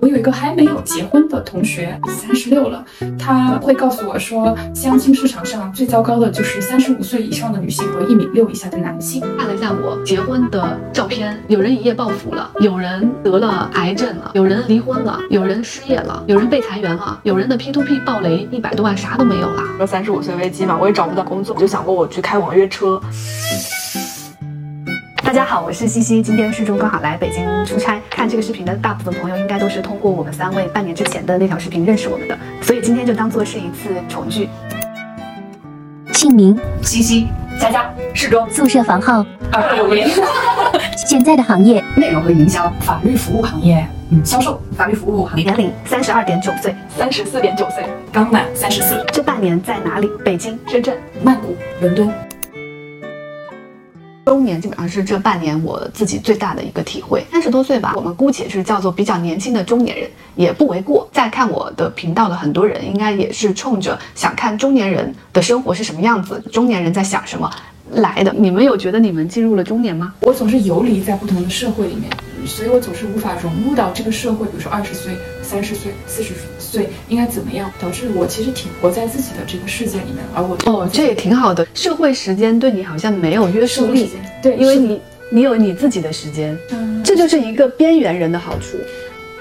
我有一个还没有结婚的同学，三十六了，他会告诉我说，相亲市场上最糟糕的就是三十五岁以上的女性和一米六以下的男性。看了一下我结婚的照片，有人一夜暴富了，有人得了癌症了，有人离婚了，有人失业了，有人被裁员了，有人的 P to P 暴雷一百多万，啥都没有了。说三十五岁危机嘛，我也找不到工作，我就想过我去开网约车。大家好，我是西西，今天适中刚好来北京出差，看这个视频的大部分朋友应该都是通过我们三位半年之前的那条视频认识我们的，所以今天就当做是一次重聚。姓名：西西，佳佳，适中，宿舍房号，二六零，现在的行业：内容和营销，法律服务行业，嗯，销售，法律服务行业，年龄：三十二点九岁，三十四点九岁，刚满三十四，这半年在哪里？北京、深圳、曼谷、伦敦。中年基本上是这半年我自己最大的一个体会。三十多岁吧，我们姑且是叫做比较年轻的中年人，也不为过。在看我的频道的很多人，应该也是冲着想看中年人的生活是什么样子，中年人在想什么来的。你们有觉得你们进入了中年吗？我总是游离在不同的社会里面，所以我总是无法融入到这个社会。比如说二十岁、三十岁、四十岁应该怎么样，导致我其实挺活在自己的这个世界里面，而我哦，这也挺好的。社会时间对你好像没有约束力，对，因为你你有你自己的时间，嗯，这就是一个边缘人的好处。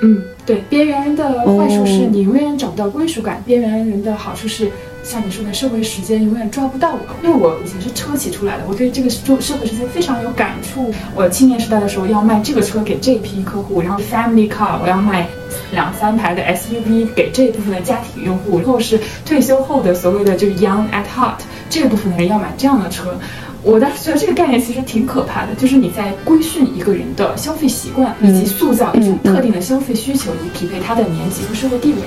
嗯，对，边缘人的坏处是你永远找不到归属感，边缘人的好处是。像你说的，社会时间永远抓不到我，因为我以前是车企出来的，我对这个社社会时间非常有感触。我青年时代的时候要卖这个车给这批客户，然后 family car 我要卖两三台的 SUV 给这部分的家庭用户，然后是退休后的所谓的就是 young at heart 这部分的人要买这样的车。我当时觉得这个概念其实挺可怕的，就是你在规训一个人的消费习惯，以及塑造一种特定的消费需求，以匹配他的年纪和社会地位。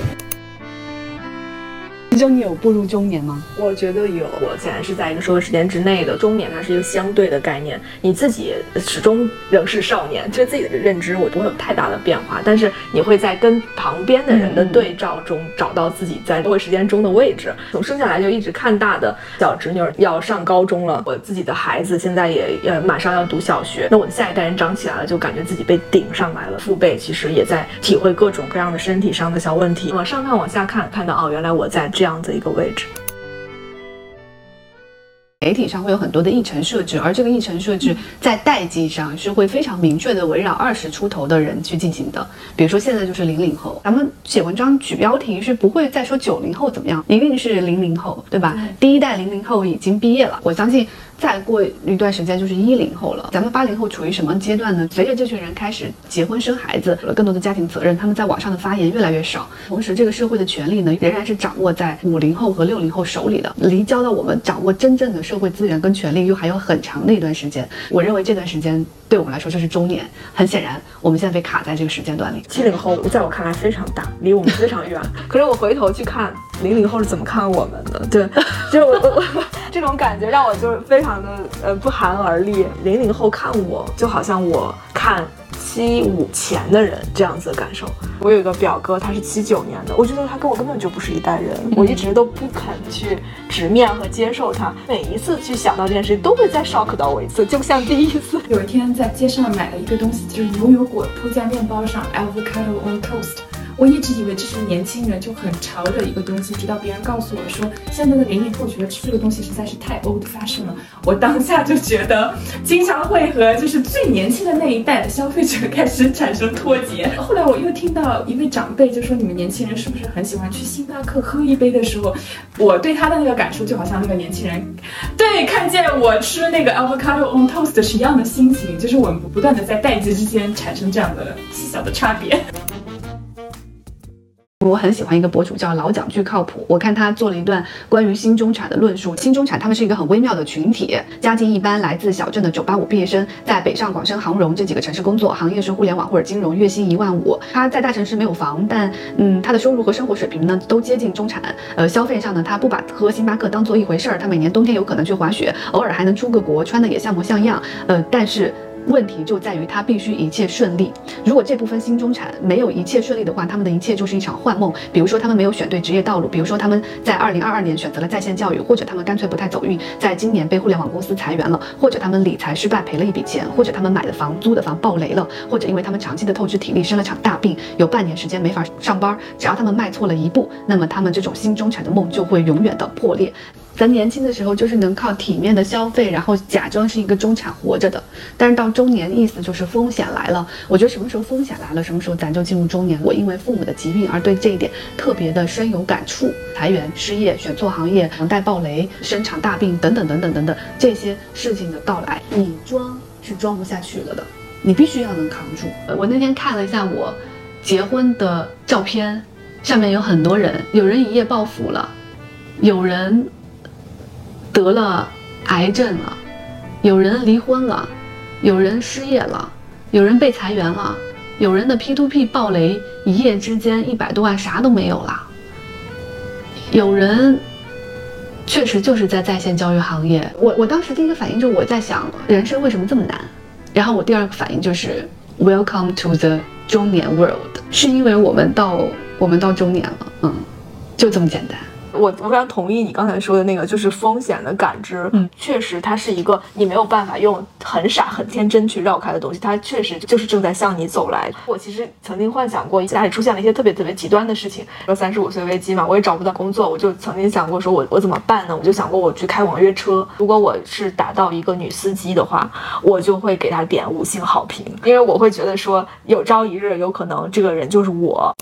就你有步入中年吗？我觉得有。我显然是在一个社会时间之内的中年，它是一个相对的概念。你自己始终仍是少年，对自己的认知我不会有太大的变化，但是你会在跟旁边的人的对照中找到自己在社会时间中的位置。从生下来就一直看大的小侄女要上高中了，我自己的孩子现在也呃马上要读小学，那我的下一代人长起来了，就感觉自己被顶上来了。父辈其实也在体会各种各样的身体上的小问题。往上看，往下看，看到哦，原来我在这样。这样子一个位置，媒体上会有很多的议程设置，而这个议程设置在代际上是会非常明确的围绕二十出头的人去进行的。比如说现在就是零零后，咱们写文章举标题是不会再说九零后怎么样，一定是零零后，对吧？第一代零零后已经毕业了，我相信。再过一段时间就是一零后了，咱们八零后处于什么阶段呢？随着这群人开始结婚生孩子，有了更多的家庭责任，他们在网上的发言越来越少。同时，这个社会的权利呢，仍然是掌握在五零后和六零后手里的，离交到我们掌握真正的社会资源跟权利又还有很长的一段时间。我认为这段时间对我们来说就是中年。很显然，我们现在被卡在这个时间段里。七零后在我看来非常大，离我们非常远。可是我回头去看零零后是怎么看我们的，对，就我我 这种感觉让我就是非常。的呃不寒而栗，零零后看我就好像我看七五前的人这样子的感受。我有一个表哥，他是七九年的，我觉得他跟我根本就不是一代人，我一直都不肯去直面和接受他。每一次去想到这件事情，都会再 shock 到我一次，就像第一次。有一天在街上买了一个东西，就是牛油果铺在面包上，avocado on toast。我一直以为这是年轻人就很潮的一个东西，直到别人告诉我说，现在的零零后觉得吃这个东西实在是太 old fashion 了。我当下就觉得，经常会和就是最年轻的那一代的消费者开始产生脱节。后来我又听到一位长辈就说，你们年轻人是不是很喜欢去星巴克喝一杯的时候，我对他的那个感受就好像那个年轻人，对看见我吃那个 avocado on toast 是一样的心情，就是我们不断的在代际之间产生这样的细小的差别。我很喜欢一个博主叫老蒋巨靠谱，我看他做了一段关于新中产的论述。新中产他们是一个很微妙的群体，家境一般，来自小镇的九八五毕业生，在北上广深杭蓉这几个城市工作，行业是互联网或者金融，月薪一万五。他在大城市没有房，但嗯，他的收入和生活水平呢都接近中产。呃，消费上呢，他不把喝星巴克当做一回事儿，他每年冬天有可能去滑雪，偶尔还能出个国，穿的也像模像样。呃，但是。问题就在于他必须一切顺利。如果这部分新中产没有一切顺利的话，他们的一切就是一场幻梦。比如说他们没有选对职业道路，比如说他们在二零二二年选择了在线教育，或者他们干脆不太走运，在今年被互联网公司裁员了，或者他们理财失败赔了一笔钱，或者他们买的房租的房爆雷了，或者因为他们长期的透支体力生了场大病，有半年时间没法上班。只要他们迈错了一步，那么他们这种新中产的梦就会永远的破裂。咱年轻的时候就是能靠体面的消费，然后假装是一个中产活着的。但是到中年，意思就是风险来了。我觉得什么时候风险来了，什么时候咱就进入中年。我因为父母的疾病而对这一点特别的深有感触。裁员、失业、选错行业、房贷暴雷、生场大病等等等等等等这些事情的到来，你装是装不下去了的，你必须要能扛住。我那天看了一下我结婚的照片，上面有很多人，有人一夜暴富了，有人。得了癌症了，有人离婚了，有人失业了，有人被裁员了，有人的 P to P 暴雷，一夜之间一百多万啥都没有了。有人确实就是在在线教育行业，我我当时第一个反应就是我在想人生为什么这么难，然后我第二个反应就是 Welcome to the 中年 world，是因为我们到我们到中年了，嗯，就这么简单。我我非常同意你刚才说的那个，就是风险的感知。嗯，确实，它是一个你没有办法用很傻、很天真去绕开的东西。它确实就是正在向你走来。我其实曾经幻想过，家里出现了一些特别特别极端的事情，说三十五岁危机嘛，我也找不到工作，我就曾经想过，说我我怎么办呢？我就想过我去开网约车，如果我是打到一个女司机的话，我就会给她点五星好评，因为我会觉得说，有朝一日有可能这个人就是我。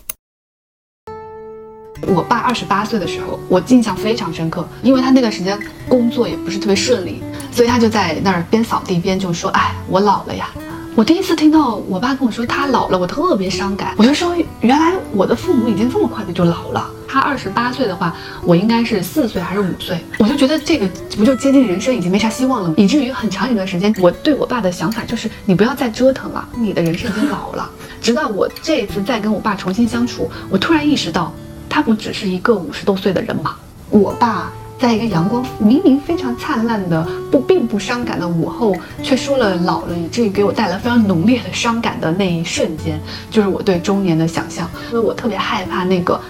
我爸二十八岁的时候，我印象非常深刻，因为他那段时间工作也不是特别顺利，所以他就在那儿边扫地边就说：“哎，我老了呀。”我第一次听到我爸跟我说他老了，我特别伤感。我就说，原来我的父母已经这么快的就老了。他二十八岁的话，我应该是四岁还是五岁？我就觉得这个不就接近人生已经没啥希望了吗？以至于很长一段时间，我对我爸的想法就是，你不要再折腾了，你的人生已经老了。直到我这一次再跟我爸重新相处，我突然意识到。他不只是一个五十多岁的人嘛？我爸在一个阳光明明非常灿烂的不并不伤感的午后，却说了老了，以至于给我带来非常浓烈的伤感的那一瞬间，就是我对中年的想象。因为我特别害怕那个，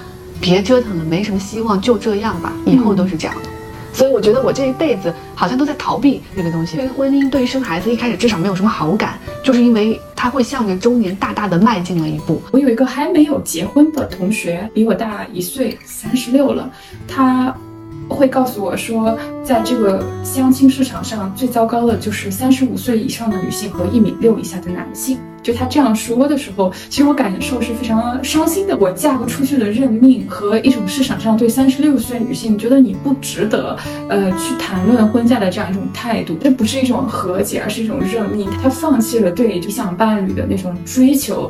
别折腾了，没什么希望，就这样吧，以后都是这样的。所以我觉得我这一辈子好像都在逃避这个东西。对于婚姻，对于生孩子，一开始至少没有什么好感，就是因为他会向着中年大大的迈进了一步。我有一个还没有结婚的同学，比我大一岁，三十六了，他会告诉我说，在这个相亲市场上最糟糕的就是三十五岁以上的女性和一米六以下的男性。就他这样说的时候，其实我感受是非常伤心的。我嫁不出去的认命和一种市场上对三十六岁女性觉得你不值得，呃，去谈论婚嫁的这样一种态度，这不是一种和解，而是一种认命。他放弃了对理想伴侣的那种追求，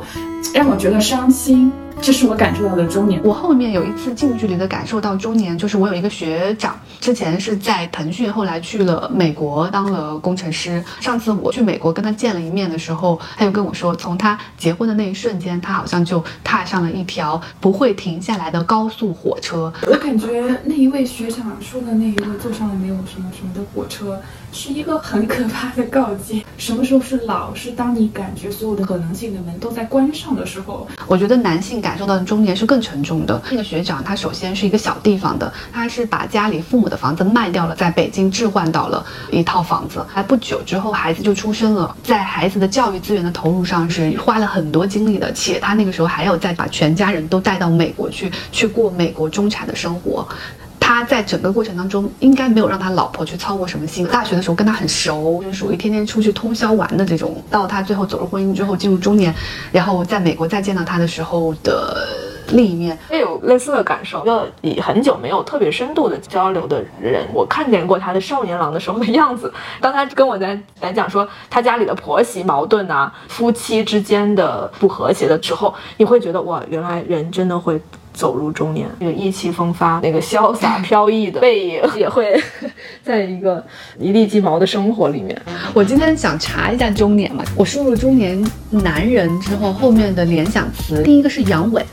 让我觉得伤心。这是我感受到的中年。我后面有一次近距离的感受到中年，就是我有一个学长，之前是在腾讯，后来去了美国当了工程师。上次我去美国跟他见了一面的时候，他就跟我说，从他结婚的那一瞬间，他好像就踏上了一条不会停下来的高速火车。我感觉那一位学长说的那一位坐上了没有什么什么的火车。是一个很可怕的告诫。什么时候是老？是当你感觉所有的可能性的门都在关上的时候。我觉得男性感受到的中年是更沉重的。那个学长他首先是一个小地方的，他是把家里父母的房子卖掉了，在北京置换到了一套房子。还不久之后孩子就出生了，在孩子的教育资源的投入上是花了很多精力的，且他那个时候还要再把全家人都带到美国去，去过美国中产的生活。他在整个过程当中应该没有让他老婆去操过什么心。大学的时候跟他很熟，就属于天天出去通宵玩的这种。到他最后走入婚姻之后进入中年，然后在美国再见到他的时候的另一面，也有类似的感受。一个以很久没有特别深度的交流的人，我看见过他的少年郎的时候的样子。当他跟我在来讲说他家里的婆媳矛盾啊，夫妻之间的不和谐的时候，你会觉得哇，原来人真的会。走入中年，那个意气风发、那个潇洒飘逸的背影，也会 在一个一地鸡毛的生活里面。我今天想查一下中年嘛，我输入中年男人之后，后面的联想词，第一个是阳痿，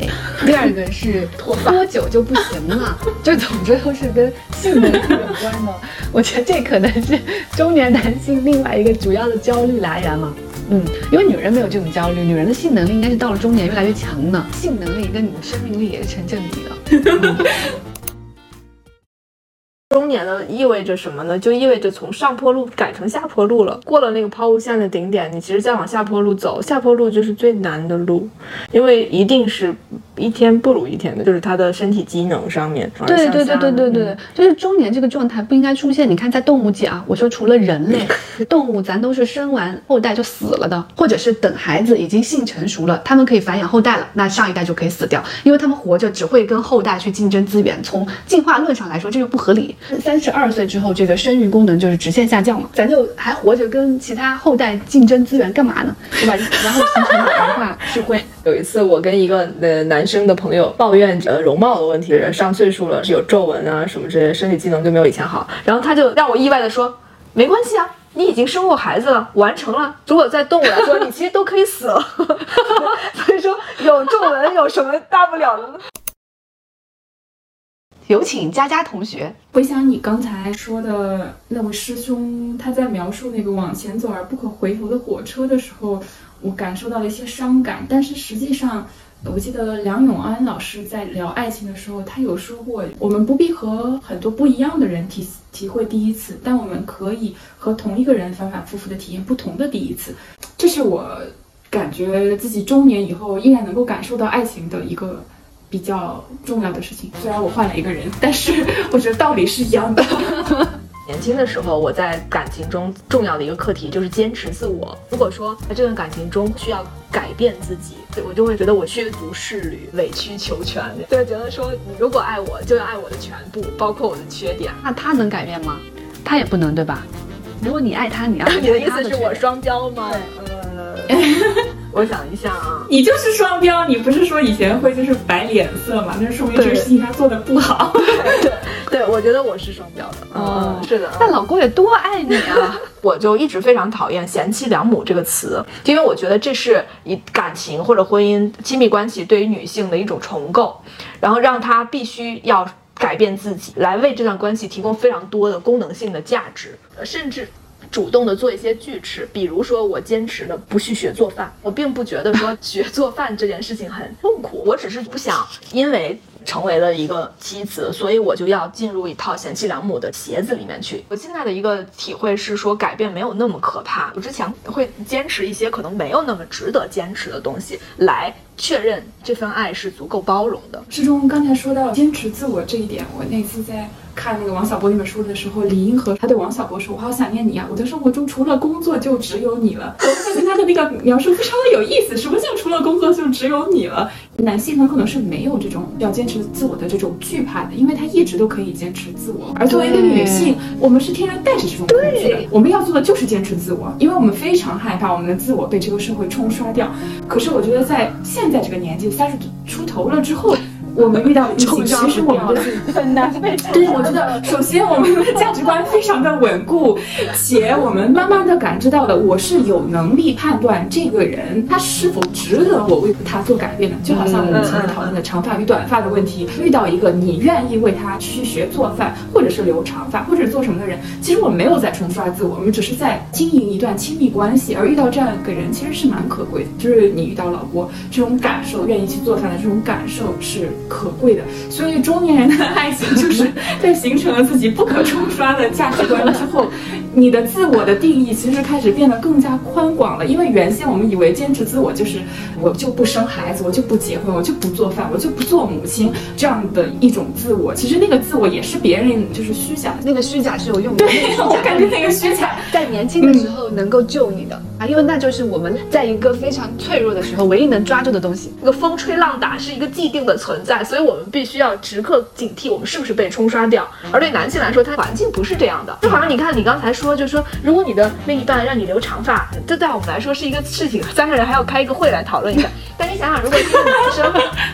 第二个是脱多久就不行了，就总之都是跟性能力有关的。我觉得这可能是中年男性另外一个主要的焦虑来源嘛。嗯，因为女人没有这种焦虑，女人的性能力应该是到了中年越来越强的。性能力跟你的生命力也是成正比的。中年呢意味着什么呢？就意味着从上坡路改成下坡路了。过了那个抛物线的顶点，你其实再往下坡路走，下坡路就是最难的路，因为一定是一天不如一天的，就是他的身体机能上面。对对对对对嗯对，就是中年这个状态不应该出现。你看，在动物界啊，我说除了人类，动物咱都是生完后代就死了的，或者是等孩子已经性成熟了，他们可以繁衍后代了，那上一代就可以死掉，因为他们活着只会跟后代去竞争资源。从进化论上来说，这就不合理。三十二岁之后，这个生育功能就是直线下降了，咱就还活着跟其他后代竞争资源干嘛呢？对吧？然后形成老龄化是会。有一次，我跟一个呃男生的朋友抱怨呃容貌的问题，上岁数了是有皱纹啊什么这些，身体机能就没有以前好。然后他就让我意外的说，没关系啊，你已经生过孩子了，完成了。如果在动物来说，你其实都可以死了。所以说有皱纹有什么大不了的呢？有请佳佳同学。回想你刚才说的那位师兄，他在描述那个往前走而不可回头的火车的时候，我感受到了一些伤感。但是实际上，我记得梁永安老师在聊爱情的时候，他有说过，我们不必和很多不一样的人体体会第一次，但我们可以和同一个人反反复复的体验不同的第一次。这是我感觉自己中年以后依然能够感受到爱情的一个。比较重要的事情，虽然我换了一个人，但是 我觉得道理是一样的。年轻的时候，我在感情中重要的一个课题就是坚持自我。如果说在这段感情中需要改变自己，对我就会觉得我削足适履、委曲求全，对觉得说你如果爱我，就要爱我的全部，包括我的缺点。那他能改变吗？他也不能，对吧？如果你爱他，你要 你的意思是我双标吗？呃，我想一下啊，你就是双标，你不是说以前会就是摆脸色嘛？那说明这个事情他做的不好。对，对我觉得我是双标的。嗯，是的。那老公也多爱你啊！我就一直非常讨厌“贤妻良母”这个词，因为我觉得这是以感情或者婚姻、亲密关系对于女性的一种重构，然后让她必须要改变自己，来为这段关系提供非常多的功能性的价值，甚至。主动的做一些拒斥，比如说我坚持的不去学做饭，我并不觉得说学做饭这件事情很痛苦，我只是不想因为成为了一个妻子，所以我就要进入一套贤妻良母的鞋子里面去。我现在的一个体会是说，改变没有那么可怕。我之前会坚持一些可能没有那么值得坚持的东西，来确认这份爱是足够包容的。师中刚才说到坚持自我这一点，我那次在看那个王小波那本书的时候，李银河他对王小波说：“我好想念你啊，我的生活中除了工作就只有你了。”我发现他的那个描述非常的有意思。什么叫除了工作就只有你了？男性很可能是没有这种要坚持自我的这种惧怕的，因为他一直都可以坚持自我。而作为一个女性，我们是天然带着这种恐惧的。我们要做的就是坚持自我，因为我们非常害怕我们的自我被这个社会冲刷掉。可是我觉得在现现在这个年纪，三十出头了之后。我们遇到的疫情，其实我们的很难被对，我觉得首先我们的价值观非常的稳固，且我们慢慢的感知到了，我是有能力判断这个人他是否值得我为他做改变的。就好像我们前面讨论的长发与短发的问题，遇到一个你愿意为他去学做饭，或者是留长发，或者做什么的人，其实我们没有在冲刷自我，我们只是在经营一段亲密关系。而遇到这样一个人，其实是蛮可贵的，就是你遇到老郭这种感受，愿意去做饭的这种感受是。可贵的，所以中年人的爱情就是 在形成了自己不可冲刷的价值观之后，你的自我的定义其实开始变得更加宽广了。因为原先我们以为坚持自我就是我就不生孩子，我就不结婚，我就不做饭，我就不做母亲这样的一种自我。其实那个自我也是别人就是虚假的，那个虚假是有用的。对，我感觉那个虚假在年轻的时候能够救你的啊，因为那就是我们在一个非常脆弱的时候唯一能抓住的东西。那个风吹浪打是一个既定的存在。所以我们必须要时刻警惕，我们是不是被冲刷掉。而对男性来说，他环境不是这样的。就好像你看，你刚才说，就是说，如果你的另一半让你留长发，这对我们来说是一个事情，三个人还要开一个会来讨论一下。但你想想，如果一个男生，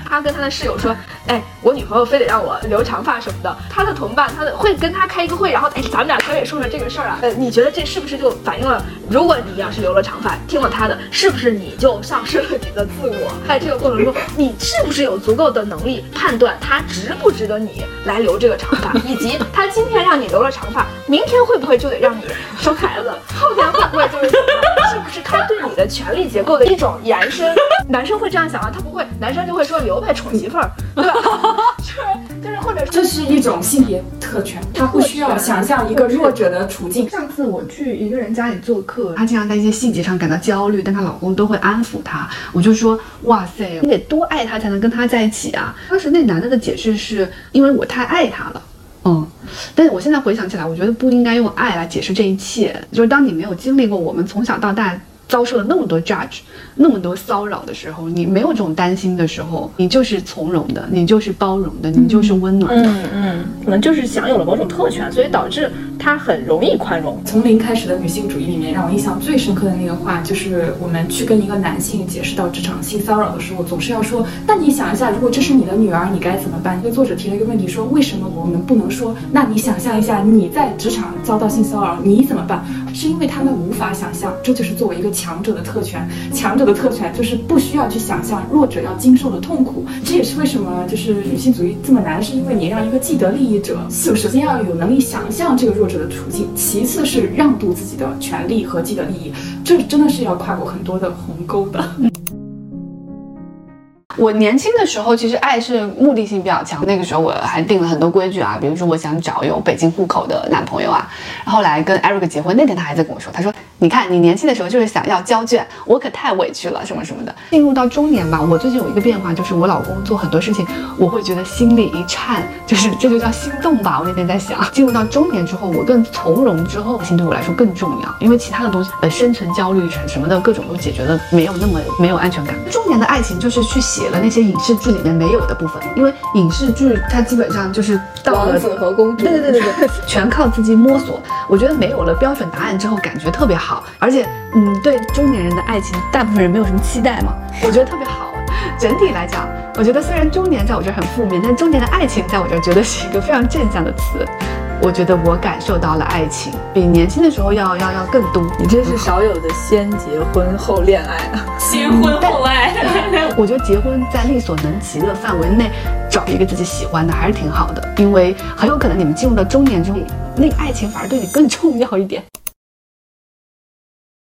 他跟他的室友说，哎，我女朋友非得让我留长发什么的，她的同伴，她的会跟她开一个会，然后哎，咱们俩可以说说这个事儿啊。呃，你觉得这是不是就反映了如果你要是留了长发，听了她的，是不是你就丧失了你的自我？在这个过程中，你是不是有足够的能力判断她值不值得你来留这个长发，以及她今天让你留了长发，明天会不会就得让你生孩子？后天会不会就是是不是他对你的权力结构的一种延伸？男生会这样想啊，他不会，男生就会说留呗，宠媳妇儿，对吧？就是就是或者这是一种性别特权，他不需要想象一个弱者的处境。上次我去一个人家里做客，她经常在一些细节上感到焦虑，但她老公都会安抚她。我就说，哇塞，你得多爱他才能跟他在一起啊！当时那男的的解释是因为我太爱他了，嗯。但是我现在回想起来，我觉得不应该用爱来解释这一切。就是当你没有经历过我们从小到大遭受了那么多 judge、那么多骚扰的时候，你没有这种担心的时候，你就是从容的，你就是包容的，你就是温暖的。嗯嗯，可能就是享有了某种特权，所以导致他很容易宽容。从零开始的女性主义里面，让我印象最深刻的那个话，就是我们去跟一个男性解释到职场性骚扰的时候，总是要说：“那你想一下，如果这是你的女儿，你该怎么办？”一个作者提了一个问题，说：“为什么我们不能说？那你想象一下，你在职场遭到性骚扰，你怎么办？”是因为他们无法想象，这就是作为一个强者的特权。强者的特权就是不需要去想象弱者要经受的痛苦。这也是为什么就是女性主义这么难，是因为你让一个既得利益者，首首先要有能力想象这个弱者的处境，其次是让渡自己的权利和既得利益，这真的是要跨过很多的鸿沟的。我年轻的时候，其实爱是目的性比较强。那个时候我还定了很多规矩啊，比如说我想找有北京户口的男朋友啊。后来跟 Eric 结婚那天，他还在跟我说，他说：“你看，你年轻的时候就是想要交卷，我可太委屈了，什么什么的。”进入到中年吧，我最近有一个变化，就是我老公做很多事情，我会觉得心里一颤，就是这就叫心动吧。我那天在想，进入到中年之后，我更从容之后，心对我来说更重要，因为其他的东西，呃，生存焦虑什么的各种都解决的没有那么没有安全感。中年的爱情就是去写了那些影视剧里面没有的部分，因为影视剧它基本上就是到了王子和公主，对对对对对，全靠自己摸索。我觉得没有了标准答案之后，感觉特别好，而且，嗯，对中年人的爱情，大部分人没有什么期待嘛，我觉得特别好。整体来讲，我觉得虽然中年在我这儿很负面，但中年的爱情在我这儿绝对是一个非常正向的词。我觉得我感受到了爱情，比年轻的时候要要要更多。你这是少有的先结婚后恋爱啊！先婚后爱，我觉得结婚在力所能及的范围内，找一个自己喜欢的还是挺好的，因为很有可能你们进入到中年之后，那个爱情反而对你更重要一点。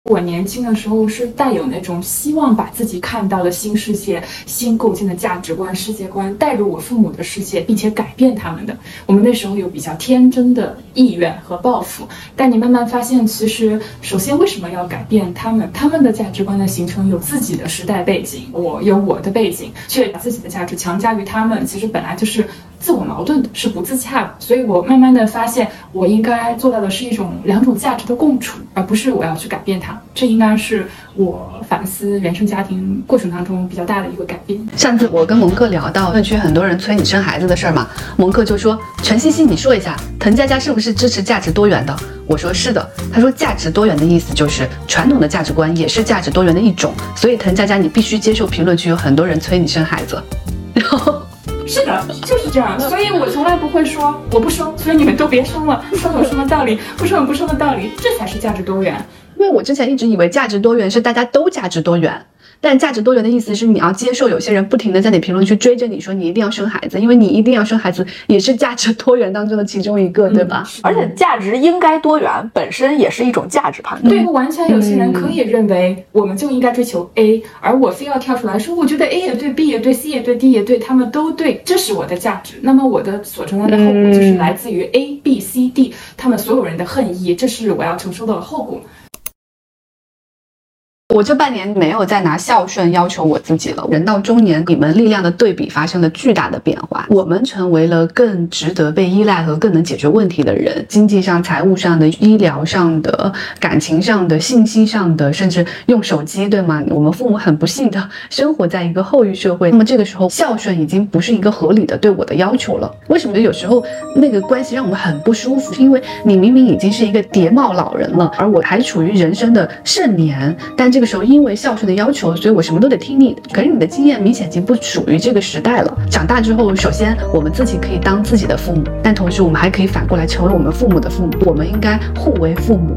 我年轻的时候是带有那种希望把自己看到的新世界、新构建的价值观、世界观带入我父母的世界，并且改变他们的。我们那时候有比较天真的意愿和抱负，但你慢慢发现，其实首先为什么要改变他们？他们的价值观的形成有自己的时代背景，我有我的背景，却把自己的价值强加于他们，其实本来就是自我矛盾的，是不自洽的。所以我慢慢的发现，我应该做到的是一种两种价值的共处，而不是我要去改变它。这应该是我反思原生家庭过程当中比较大的一个改变。上次我跟蒙克聊到论区很多人催你生孩子的事儿嘛，蒙克就说：“陈欣欣，你说一下，滕佳佳是不是支持价值多元的？”我说：“是的。”他说：“价值多元的意思就是传统的价值观也是价值多元的一种，所以滕佳佳你必须接受评论区有很多人催你生孩子。”然后。是的，就是这样，所以我从来不会说我不生，所以你们都别生了，生有什么道理？不生有不生的道理，这才是价值多元。因为我之前一直以为价值多元是大家都价值多元，但价值多元的意思是你要接受有些人不停的在你评论区追着你说你一定要生孩子，因为你一定要生孩子也是价值多元当中的其中一个，对吧？而且价值应该多元本身也是一种价值判断。对，完全有些人可以认为我们就应该追求 A，而我非要跳出来说，我觉得 A 也对，B 也对，C 也对，D 也对，他们都对，这是我的价值。那么我的所承担的后果就是来自于 A、B、C、D 他们所有人的恨意，这是我要承受的后果。我这半年没有再拿孝顺要求我自己了。人到中年，你们力量的对比发生了巨大的变化。我们成为了更值得被依赖和更能解决问题的人。经济上、财务上的、医疗上的、感情上的、信息上的，甚至用手机，对吗？我们父母很不幸的生活在一个后育社会。那么这个时候，孝顺已经不是一个合理的对我的要求了。为什么有时候那个关系让我们很不舒服？是因为你明明已经是一个叠帽老人了，而我还处于人生的盛年，但这个。时候，因为孝顺的要求，所以我什么都得听你的。可是你的经验明显已经不属于这个时代了。长大之后，首先我们自己可以当自己的父母，但同时我们还可以反过来成为我们父母的父母。我们应该互为父母，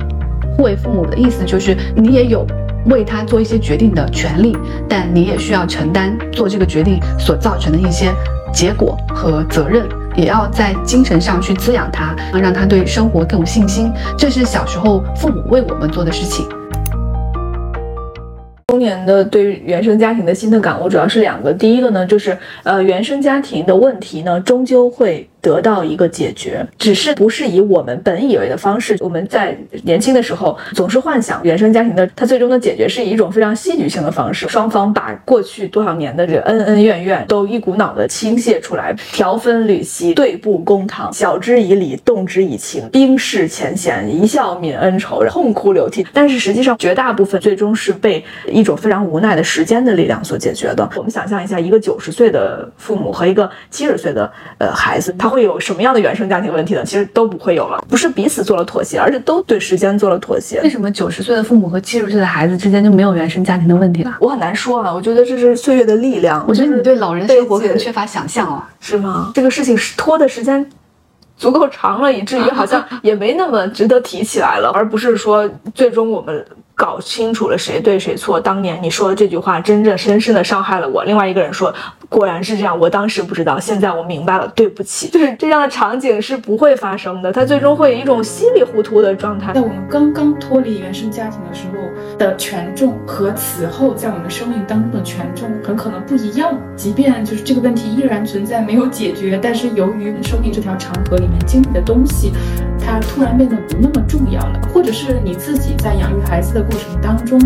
互为父母的意思就是你也有为他做一些决定的权利，但你也需要承担做这个决定所造成的一些结果和责任，也要在精神上去滋养他，让他对生活更有信心。这是小时候父母为我们做的事情。中年的对原生家庭的新的感悟主要是两个，第一个呢，就是呃原生家庭的问题呢，终究会得到一个解决，只是不是以我们本以为的方式。我们在年轻的时候总是幻想原生家庭的它最终的解决是以一种非常戏剧性的方式，双方把过去多少年的这 恩恩怨怨都一股脑的倾泻出来，条分缕析，对簿公堂，晓之以理，动之以情，冰释前嫌，一笑泯恩仇，痛哭流涕。但是实际上绝大部分最终是被一种非常无奈的时间的力量所解决的。我们想象一下，一个九十岁的父母和一个七十岁的呃孩子，他会有什么样的原生家庭问题呢？其实都不会有了，不是彼此做了妥协，而是都对时间做了妥协为。什么九十岁的父母和七十岁的孩子之间就没有原生家庭的问题了？我很难说啊，我觉得这是岁月的力量。我觉得你对老人的生活可能缺乏想象哦。是吗？这个事情是拖的时间足够长了，以至于好像 也没那么值得提起来了，而不是说最终我们搞清楚了谁对谁错。当年你说的这句话真正深深的伤害了我。另外一个人说，果然是这样，我当时不知道，现在我明白了，对不起。就是这样的场景是不会发生的，它最终会以一种稀里糊涂的状态在。我们刚刚脱离原生家庭的时候的权重和此后在我们生命当中的权重很可能不一样。即便就是这个问题依然存在，没有解决，但是由于生命这条长河里面经历的东西，它突然变得不那么重要了，或者是你自己在养育孩子的过程当中，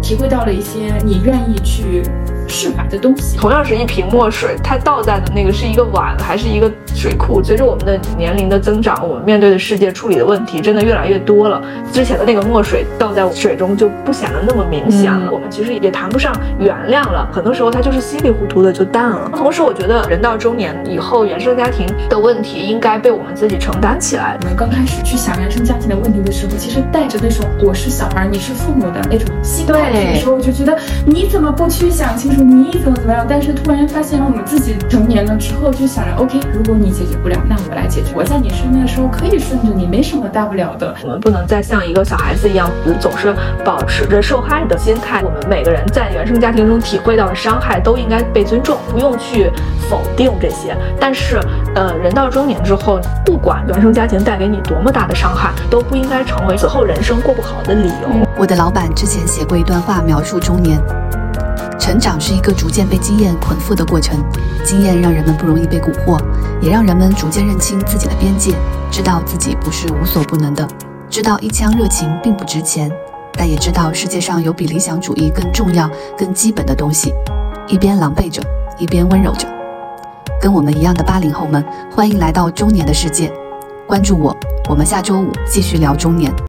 体会到了一些你愿意去释怀的东西。同样是一瓶墨水，它倒在的那个是一个碗还是一个水库？随着我们的年龄的增长，我们面对的世界、处理的问题真的越来越多了。之前的那个墨水倒在水中就不显得那么明显了。我们其实也谈不上原谅了，很多时候它就是稀里糊涂的就淡了。同时，我觉得人到中年以后，原生家庭的问题应该被我们自己承担起来。我们刚开始去想原生家庭的问题的时候，其实带着那种我是小孩，你是父母的那种心态对的时候，就觉得你怎么不去想清楚，你怎么怎么样？但是突然发现了我们自己成年了之后，就想着 OK，如果你解决不了，那我来解决。我在你身边的时候可以顺着你，没什么大不了的。我们不能再像一个小孩子一样，总是保持着受害的心态。我们每个人在原生家庭中体会到的伤害都应该被尊重，不用去否定这些。但是，呃，人到中年之后，不管原生家庭带给你多么大的伤害，都不应该成为此后人生过不好的理由。我的老板之前写过一段话，描述中年。成长是一个逐渐被经验捆缚的过程，经验让人们不容易被蛊惑，也让人们逐渐认清自己的边界，知道自己不是无所不能的，知道一腔热情并不值钱，但也知道世界上有比理想主义更重要、更基本的东西。一边狼狈着，一边温柔着。跟我们一样的八零后们，欢迎来到中年的世界。关注我，我们下周五继续聊中年。